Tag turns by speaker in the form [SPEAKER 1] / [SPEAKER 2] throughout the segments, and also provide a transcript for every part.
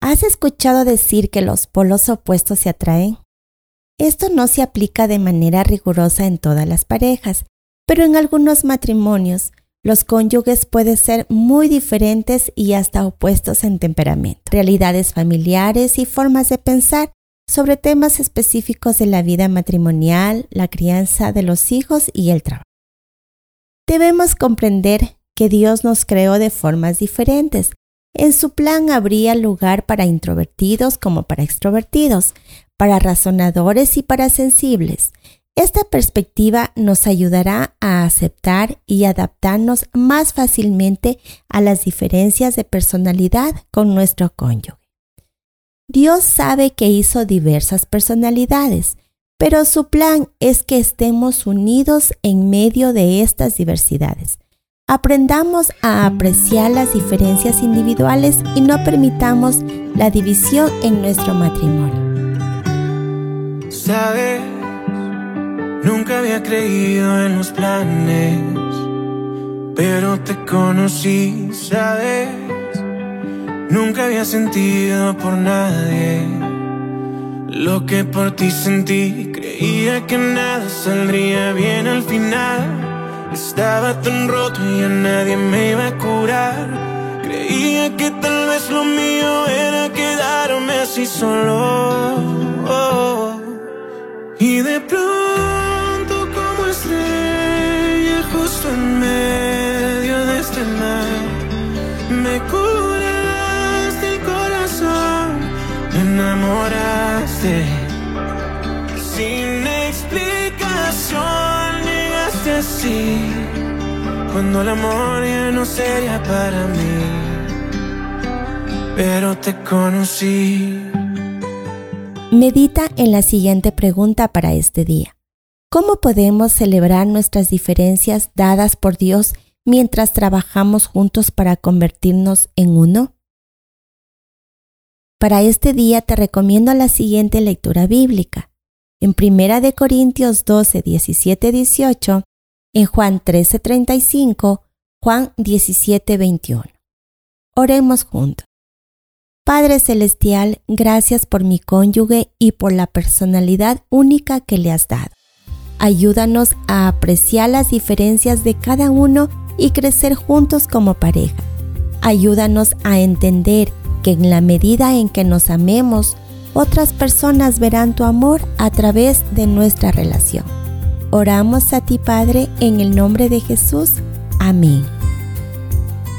[SPEAKER 1] ¿Has escuchado decir que los polos opuestos se atraen? Esto no se aplica de manera rigurosa en todas las parejas, pero en algunos matrimonios los cónyuges pueden ser muy diferentes y hasta opuestos en temperamento, realidades familiares y formas de pensar sobre temas específicos de la vida matrimonial, la crianza de los hijos y el trabajo. Debemos comprender que Dios nos creó de formas diferentes, en su plan habría lugar para introvertidos como para extrovertidos, para razonadores y para sensibles. Esta perspectiva nos ayudará a aceptar y adaptarnos más fácilmente a las diferencias de personalidad con nuestro cónyuge. Dios sabe que hizo diversas personalidades, pero su plan es que estemos unidos en medio de estas diversidades Aprendamos a apreciar las diferencias individuales y no permitamos la división en nuestro matrimonio.
[SPEAKER 2] Sabes, nunca había creído en los planes, pero te conocí, sabes, nunca había sentido por nadie. Lo que por ti sentí, creía que nada saldría bien al final. Estaba tan roto y a nadie me iba a curar. Creía que tal vez lo mío era quedarme así solo. Y de pronto como estrella justo en medio de este mar, me curaste el corazón, me enamoraste sin cuando el amor no sería para mí, pero te conocí.
[SPEAKER 1] Medita en la siguiente pregunta para este día. ¿Cómo podemos celebrar nuestras diferencias dadas por Dios mientras trabajamos juntos para convertirnos en uno? Para este día te recomiendo la siguiente lectura bíblica. En 1 Corintios 12, 17, 18 en Juan 13:35, Juan 17:21. Oremos juntos. Padre Celestial, gracias por mi cónyuge y por la personalidad única que le has dado. Ayúdanos a apreciar las diferencias de cada uno y crecer juntos como pareja. Ayúdanos a entender que en la medida en que nos amemos, otras personas verán tu amor a través de nuestra relación. Oramos a ti, Padre, en el nombre de Jesús. Amén.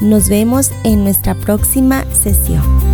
[SPEAKER 1] Nos vemos en nuestra próxima sesión.